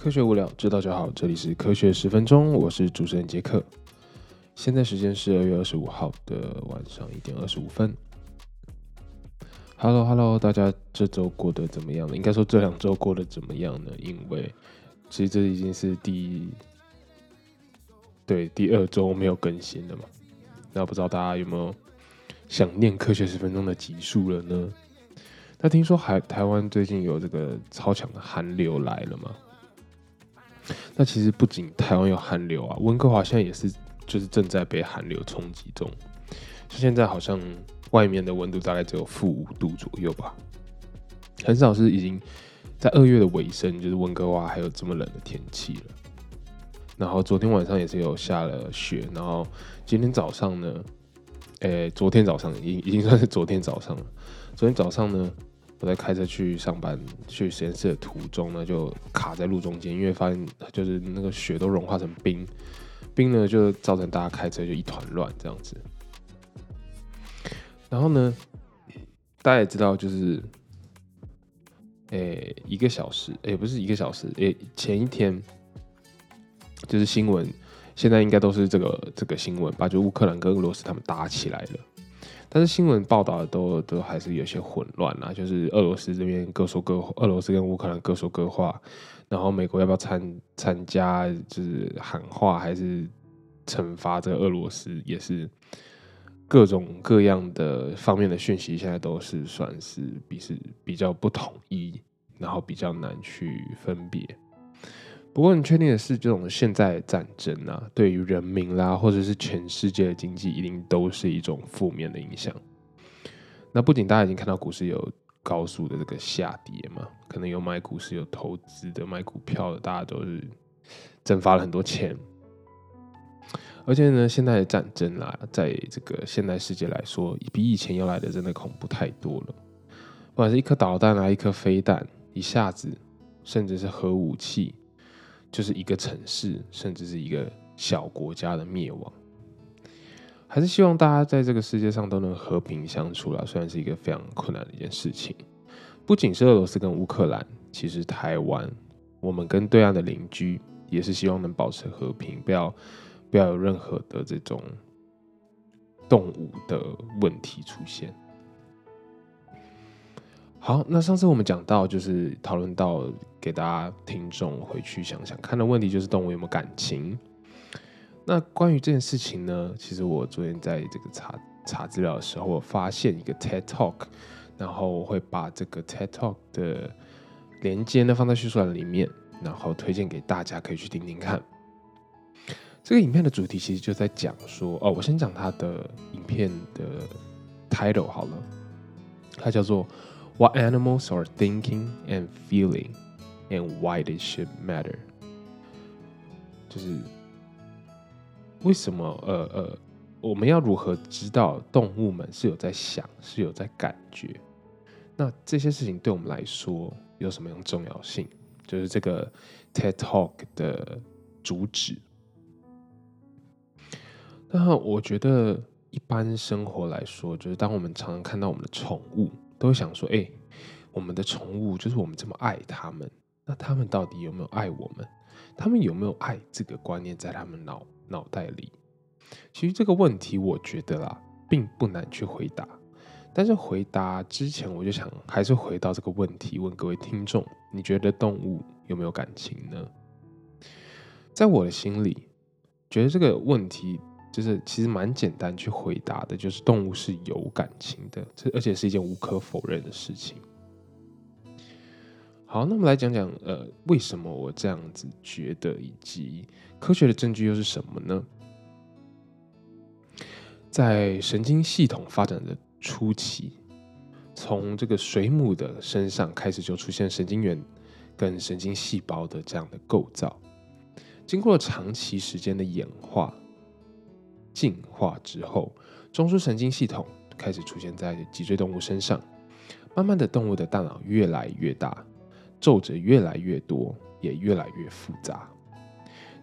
科学无聊，知道就好。这里是科学十分钟，我是主持人杰克。现在时间是二月二十五号的晚上一点二十五分。Hello，Hello，大家这周过得怎么样呢？应该说这两周过得怎么样呢？因为其实这已经是第对第二周没有更新了嘛。那不知道大家有没有想念科学十分钟的集数了呢？那听说海台湾最近有这个超强的寒流来了吗？那其实不仅台湾有寒流啊，温哥华现在也是，就是正在被寒流冲击中。现在好像外面的温度大概只有负五度左右吧，很少是已经在二月的尾声，就是温哥华还有这么冷的天气了。然后昨天晚上也是有下了雪，然后今天早上呢，诶，昨天早上已经已经算是昨天早上了。昨天早上呢。我在开车去上班去实验室的途中呢，就卡在路中间，因为发现就是那个雪都融化成冰，冰呢就造成大家开车就一团乱这样子。然后呢，大家也知道，就是诶一个小时，诶不是一个小时，诶前一天就是新闻，现在应该都是这个这个新闻吧，就乌克兰跟俄罗斯他们打起来了。但是新闻报道的都都还是有些混乱啊，就是俄罗斯这边各说各，俄罗斯跟乌克兰各说各话，然后美国要不要参参加，就是喊话还是惩罚这个俄罗斯，也是各种各样的方面的讯息，现在都是算是比是比较不统一，然后比较难去分别。不过，你确定的是，这种现在的战争啊，对于人民啦，或者是全世界的经济，一定都是一种负面的影响。那不仅大家已经看到股市有高速的这个下跌嘛，可能有买股市、有投资的、买股票的，大家都是蒸发了很多钱。而且呢，现在的战争啊，在这个现代世界来说，比以前要来的真的恐怖太多了。不管是一颗导弹啊，一颗飞弹，一下子，甚至是核武器。就是一个城市，甚至是一个小国家的灭亡，还是希望大家在这个世界上都能和平相处啦。虽然是一个非常困难的一件事情，不仅是俄罗斯跟乌克兰，其实台湾，我们跟对岸的邻居也是希望能保持和平，不要不要有任何的这种动物的问题出现。好，那上次我们讲到，就是讨论到给大家听众回去想想看的问题，就是动物有没有感情。那关于这件事情呢，其实我昨天在这个查查资料的时候，我发现一个 TED Talk，然后我会把这个 TED Talk 的连接呢放在叙述栏里面，然后推荐给大家可以去听听看。这个影片的主题其实就在讲说，哦，我先讲它的影片的 title 好了，它叫做。What animals are thinking and feeling, and why they should matter？就是为什么？呃呃，我们要如何知道动物们是有在想，是有在感觉？那这些事情对我们来说有什么样重要性？就是这个 TED Talk 的主旨。那我觉得，一般生活来说，就是当我们常常看到我们的宠物。都会想说，哎，我们的宠物就是我们这么爱他们，那他们到底有没有爱我们？他们有没有爱这个观念在他们脑脑袋里？其实这个问题，我觉得啦，并不难去回答。但是回答之前，我就想还是回到这个问题，问各位听众：你觉得动物有没有感情呢？在我的心里，觉得这个问题。就是其实蛮简单去回答的，就是动物是有感情的，这而且是一件无可否认的事情。好，那我们来讲讲，呃，为什么我这样子觉得，以及科学的证据又是什么呢？在神经系统发展的初期，从这个水母的身上开始就出现神经元跟神经细胞的这样的构造。经过长期时间的演化、进化之后，中枢神经系统开始出现在脊椎动物身上。慢慢的，动物的大脑越来越大，皱褶越来越多，也越来越复杂，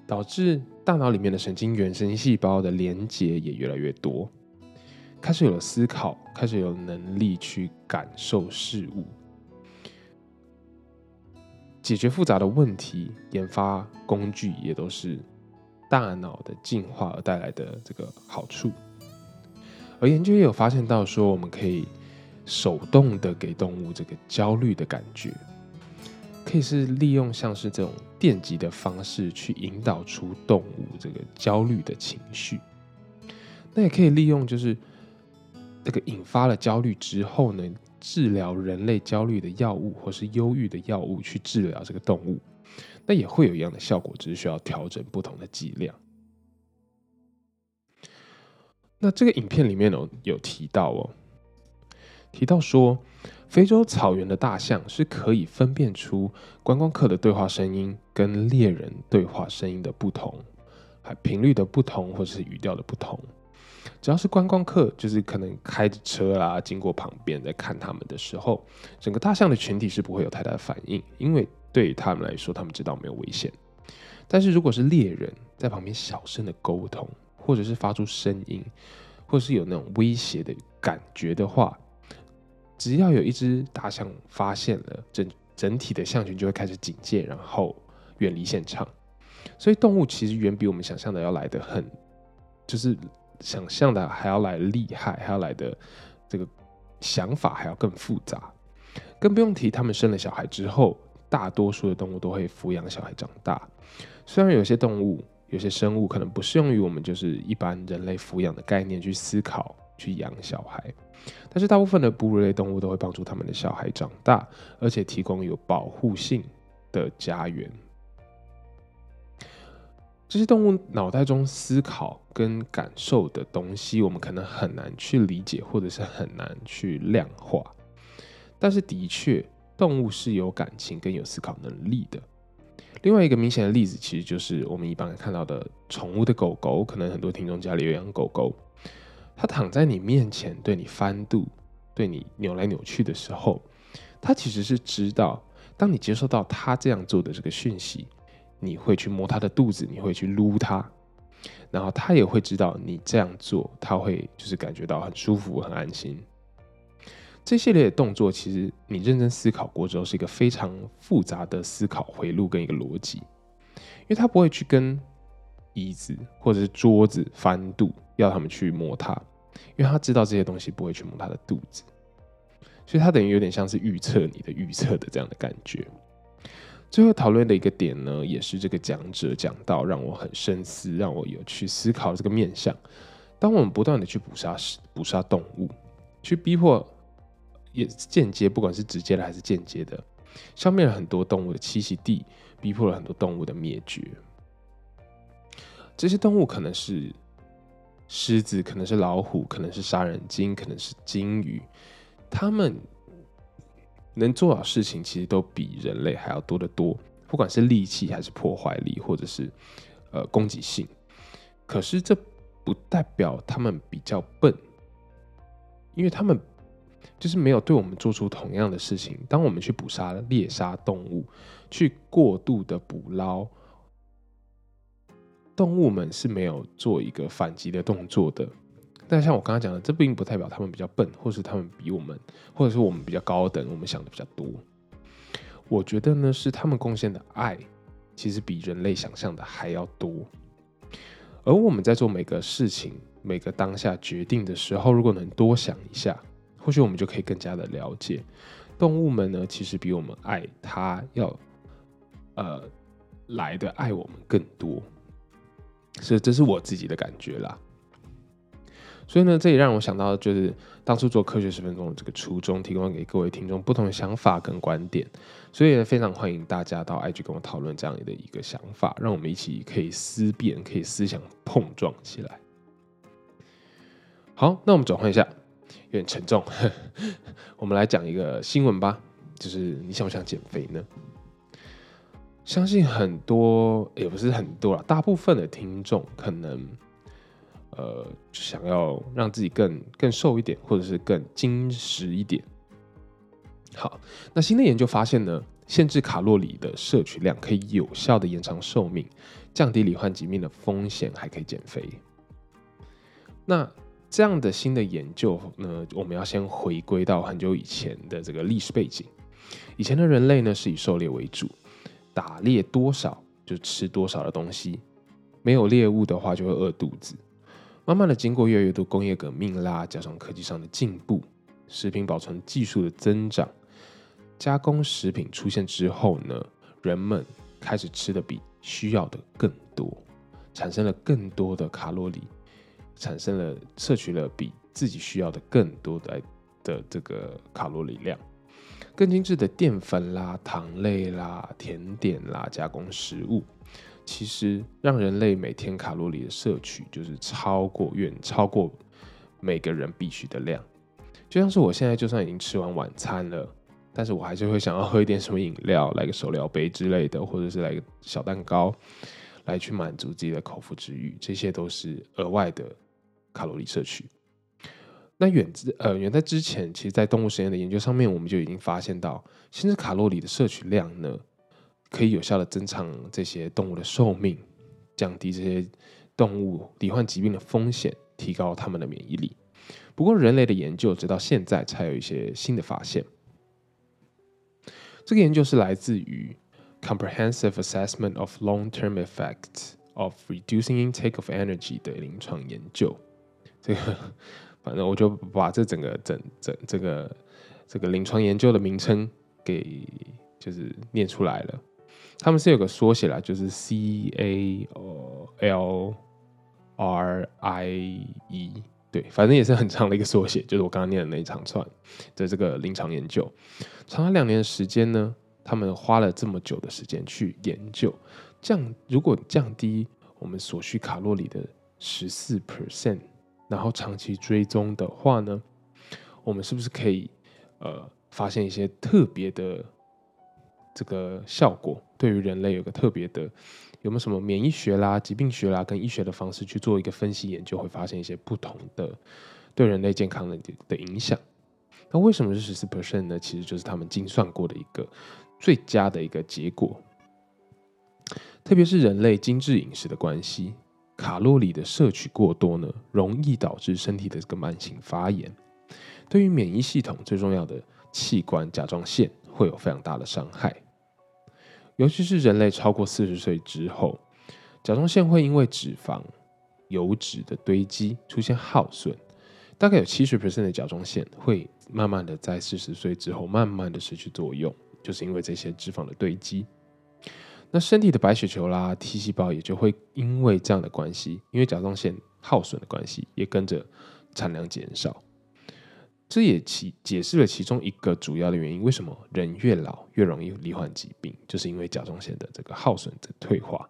导致大脑里面的神经元、神经细胞的连接也越来越多，开始有了思考，开始有能力去感受事物，解决复杂的问题，研发工具也都是大脑的进化而带来的这个好处。而研究也有发现到说，我们可以。手动的给动物这个焦虑的感觉，可以是利用像是这种电击的方式去引导出动物这个焦虑的情绪。那也可以利用就是这个引发了焦虑之后呢，治疗人类焦虑的药物或是忧郁的药物去治疗这个动物，那也会有一样的效果，只是需要调整不同的剂量。那这个影片里面有有提到哦。提到说，非洲草原的大象是可以分辨出观光客的对话声音跟猎人对话声音的不同，还频率的不同或者是语调的不同。只要是观光客，就是可能开着车啦经过旁边在看他们的时候，整个大象的群体是不会有太大的反应，因为对于他们来说，他们知道没有危险。但是如果是猎人在旁边小声的沟通，或者是发出声音，或者是有那种威胁的感觉的话，只要有一只大象发现了，整整体的象群就会开始警戒，然后远离现场。所以动物其实远比我们想象的要来的很，就是想象的还要来厉害，还要来的这个想法还要更复杂。更不用提他们生了小孩之后，大多数的动物都会抚养小孩长大。虽然有些动物、有些生物可能不适用于我们就是一般人类抚养的概念去思考。去养小孩，但是大部分的哺乳类动物都会帮助他们的小孩长大，而且提供有保护性的家园。这些动物脑袋中思考跟感受的东西，我们可能很难去理解，或者是很难去量化。但是，的确，动物是有感情跟有思考能力的。另外一个明显的例子，其实就是我们一般看到的宠物的狗狗，可能很多听众家里有养狗狗。他躺在你面前，对你翻肚，对你扭来扭去的时候，他其实是知道，当你接收到他这样做的这个讯息，你会去摸他的肚子，你会去撸他，然后他也会知道你这样做，他会就是感觉到很舒服、很安心。这系列的动作，其实你认真思考过之后，是一个非常复杂的思考回路跟一个逻辑，因为他不会去跟。椅子或者是桌子翻肚，要他们去摸它，因为他知道这些东西不会去摸他的肚子，所以他等于有点像是预测你的预测的这样的感觉。最后讨论的一个点呢，也是这个讲者讲到让我很深思，让我有去思考这个面向。当我们不断的去捕杀捕杀动物，去逼迫，也间接不管是直接的还是间接的，消灭了很多动物的栖息地，逼迫了很多动物的灭绝。这些动物可能是狮子，可能是老虎，可能是杀人鲸，可能是鲸鱼。它们能做的事情，其实都比人类还要多得多。不管是力气，还是破坏力，或者是呃攻击性。可是这不代表它们比较笨，因为它们就是没有对我们做出同样的事情。当我们去捕杀、猎杀动物，去过度的捕捞。动物们是没有做一个反击的动作的，但像我刚刚讲的，这并不代表他们比较笨，或是他们比我们，或者是我们比较高等，我们想的比较多。我觉得呢，是他们贡献的爱，其实比人类想象的还要多。而我们在做每个事情、每个当下决定的时候，如果能多想一下，或许我们就可以更加的了解动物们呢，其实比我们爱它要，呃，来的爱我们更多。是，这是我自己的感觉啦。所以呢，这也让我想到，就是当初做科学十分钟的这个初衷，提供给各位听众不同的想法跟观点。所以呢非常欢迎大家到 IG 跟我讨论这样的一个想法，让我们一起可以思辨，可以思想碰撞起来。好，那我们转换一下，有点沉重，我们来讲一个新闻吧。就是你想不想减肥呢？相信很多也不是很多啦，大部分的听众可能，呃，想要让自己更更瘦一点，或者是更精实一点。好，那新的研究发现呢，限制卡路里的摄取量可以有效的延长寿命，降低罹患疾病的风险，还可以减肥。那这样的新的研究呢，我们要先回归到很久以前的这个历史背景。以前的人类呢是以狩猎为主，打猎多少就吃多少的东西，没有猎物的话就会饿肚子。慢慢的，经过越来越多工业革命啦，加上科技上的进步，食品保存技术的增长，加工食品出现之后呢，人们开始吃的比需要的更多，产生了更多的卡路里，产生了摄取了比自己需要的更多的的这个卡路里量。更精致的淀粉啦、糖类啦、甜点啦、加工食物，其实让人类每天卡路里的摄取就是超过远超过每个人必须的量。就像是我现在就算已经吃完晚餐了，但是我还是会想要喝一点什么饮料，来个手疗杯之类的，或者是来个小蛋糕，来去满足自己的口腹之欲。这些都是额外的卡路里摄取。那远之呃远在之前，其实，在动物实验的研究上面，我们就已经发现到，限制卡路里的摄取量呢，可以有效的增长这些动物的寿命，降低这些动物罹患疾病的风险，提高它们的免疫力。不过，人类的研究直到现在才有一些新的发现。这个研究是来自于 Comprehensive Assessment of Long-Term Effects of Reducing Intake of Energy 的临床研究，这个。反正我就把这整个整整这个这个临床研究的名称给就是念出来了。他们是有个缩写啦，就是 C A O L R I E，对，反正也是很长的一个缩写，就是我刚刚念的那一长串的这个临床研究，长达两年的时间呢，他们花了这么久的时间去研究降如果降低我们所需卡路里的十四 percent。然后长期追踪的话呢，我们是不是可以呃发现一些特别的这个效果？对于人类有个特别的，有没有什么免疫学啦、疾病学啦跟医学的方式去做一个分析研究，会发现一些不同的对人类健康的的影响？那为什么是十四 percent 呢？其实就是他们精算过的一个最佳的一个结果，特别是人类精致饮食的关系。卡路里的摄取过多呢，容易导致身体的这个慢性发炎，对于免疫系统最重要的器官甲状腺会有非常大的伤害。尤其是人类超过四十岁之后，甲状腺会因为脂肪、油脂的堆积出现耗损，大概有七十 percent 的甲状腺会慢慢的在四十岁之后慢慢的失去作用，就是因为这些脂肪的堆积。那身体的白血球啦、T 细胞也就会因为这样的关系，因为甲状腺耗损的关系，也跟着产量减少。这也其解释了其中一个主要的原因：为什么人越老越容易罹患疾病，就是因为甲状腺的这个耗损的退化。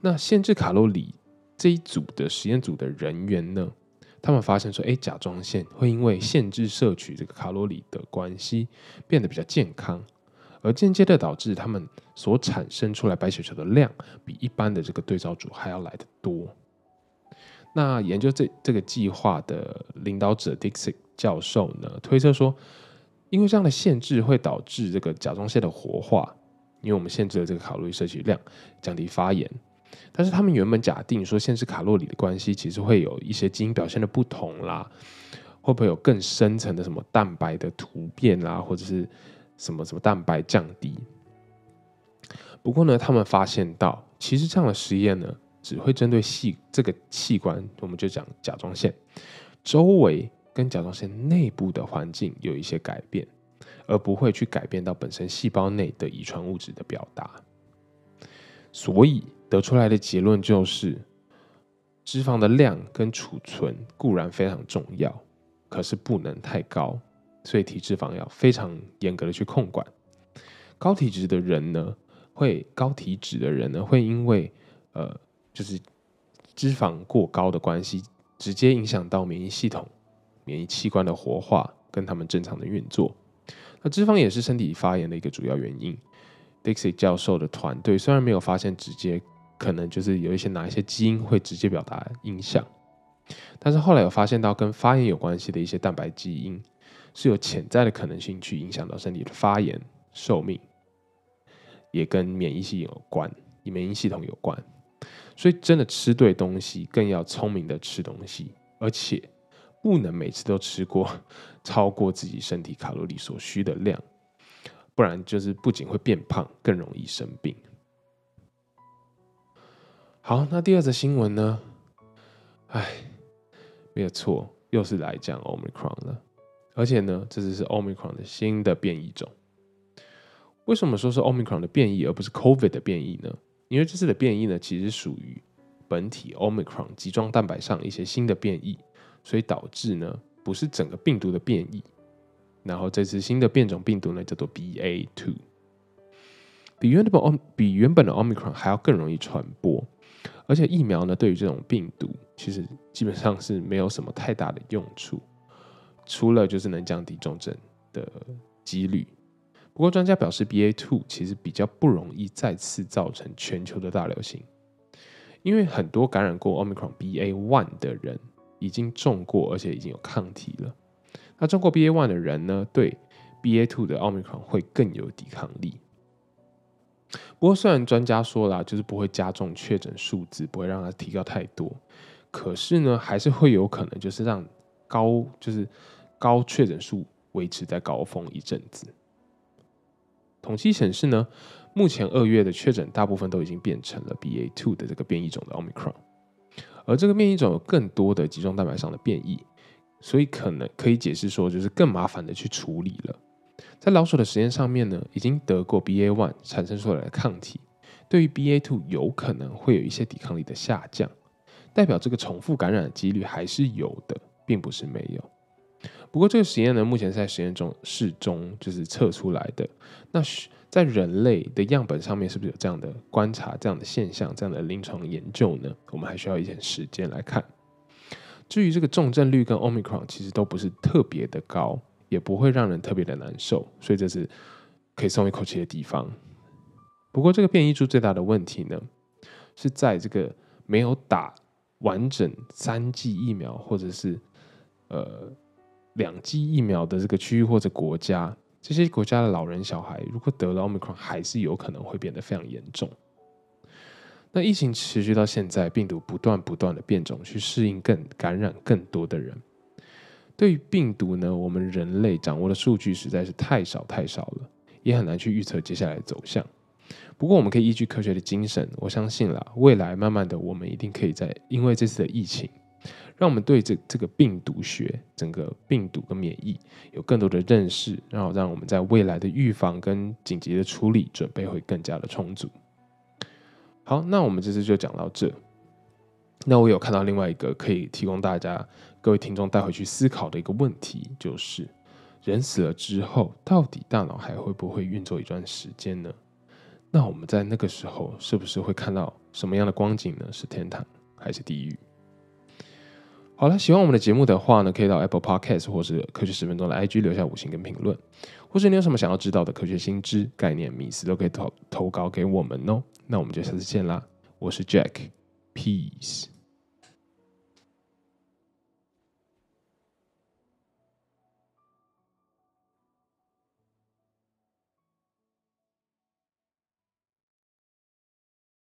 那限制卡路里这一组的实验组的人员呢，他们发现说，哎，甲状腺会因为限制摄取这个卡路里的关系，变得比较健康。而间接的导致他们所产生出来白血球的量比一般的这个对照组还要来的多。那研究这这个计划的领导者 Dixie 教授呢，推测说，因为这样的限制会导致这个甲状腺的活化，因为我们限制了这个卡路里摄取量，降低发炎。但是他们原本假定说，限制卡路里的关系其实会有一些基因表现的不同啦，会不会有更深层的什么蛋白的突变啦，或者是？什么什么蛋白降低？不过呢，他们发现到，其实这样的实验呢，只会针对细这个器官，我们就讲甲状腺周围跟甲状腺内部的环境有一些改变，而不会去改变到本身细胞内的遗传物质的表达。所以得出来的结论就是，脂肪的量跟储存固然非常重要，可是不能太高。所以体脂肪要非常严格的去控管。高体质的人呢，会高体脂的人呢，会因为呃，就是脂肪过高的关系，直接影响到免疫系统、免疫器官的活化跟他们正常的运作。那脂肪也是身体发炎的一个主要原因。Dixie 教授的团队虽然没有发现直接可能就是有一些哪一些基因会直接表达影响，但是后来有发现到跟发炎有关系的一些蛋白基因是有潜在的可能性去影响到身体的发炎、寿命，也跟免疫系有关，与免疫系统有关。所以真的吃对东西，更要聪明的吃东西，而且不能每次都吃过超过自己身体卡路里所需的量，不然就是不仅会变胖，更容易生病。好，那第二则新闻呢？哎，没有错，又是来讲 Omicron 了，而且呢，这只是 Omicron 的新的变异种。为什么说是 Omicron 的变异，而不是 COVID 的变异呢？因为这次的变异呢，其实属于本体 Omicron 集装蛋白上一些新的变异，所以导致呢不是整个病毒的变异。然后这次新的变种病毒呢叫做 BA two，比原本 O 比原本的 Omicron 还要更容易传播，而且疫苗呢对于这种病毒其实基本上是没有什么太大的用处，除了就是能降低重症的几率。不过，专家表示，BA two 其实比较不容易再次造成全球的大流行，因为很多感染过 Omicron BA one 的人已经中过，而且已经有抗体了。那中过 BA one 的人呢，对 BA two 的 Omicron 会更有抵抗力。不过，虽然专家说了，就是不会加重确诊数字，不会让它提高太多，可是呢，还是会有可能就是让高就是高确诊数维持在高峰一阵子。统计显示呢，目前二月的确诊大部分都已经变成了 BA two 的这个变异种的 Omicron，而这个变异种有更多的集中蛋白上的变异，所以可能可以解释说，就是更麻烦的去处理了。在老鼠的实验上面呢，已经得过 BA one 产生出来的抗体，对于 BA two 有可能会有一些抵抗力的下降，代表这个重复感染的几率还是有的，并不是没有。不过这个实验呢，目前在实验中试中就是测出来的。那在人类的样本上面，是不是有这样的观察、这样的现象、这样的临床研究呢？我们还需要一点时间来看。至于这个重症率跟 Omicron 其实都不是特别的高，也不会让人特别的难受，所以这是可以松一口气的地方。不过这个变异株最大的问题呢，是在这个没有打完整三剂疫苗，或者是呃。两剂疫苗的这个区域或者国家，这些国家的老人小孩，如果得了奥密克戎，还是有可能会变得非常严重。那疫情持续到现在，病毒不断不断的变种，去适应更感染更多的人。对于病毒呢，我们人类掌握的数据实在是太少太少了，也很难去预测接下来的走向。不过，我们可以依据科学的精神，我相信啦，未来慢慢的，我们一定可以在因为这次的疫情。让我们对这这个病毒学、整个病毒跟免疫有更多的认识，然后让我们在未来的预防跟紧急的处理准备会更加的充足。好，那我们这次就讲到这。那我有看到另外一个可以提供大家各位听众带回去思考的一个问题，就是人死了之后，到底大脑还会不会运作一段时间呢？那我们在那个时候是不是会看到什么样的光景呢？是天堂还是地狱？好了，喜欢我们的节目的话呢，可以到 Apple Podcast 或是科学十分钟的 IG 留下五星跟评论，或是你有什么想要知道的科学新知、概念、迷思，都可以投投稿给我们哦。那我们就下次见啦，我是 Jack，Peace。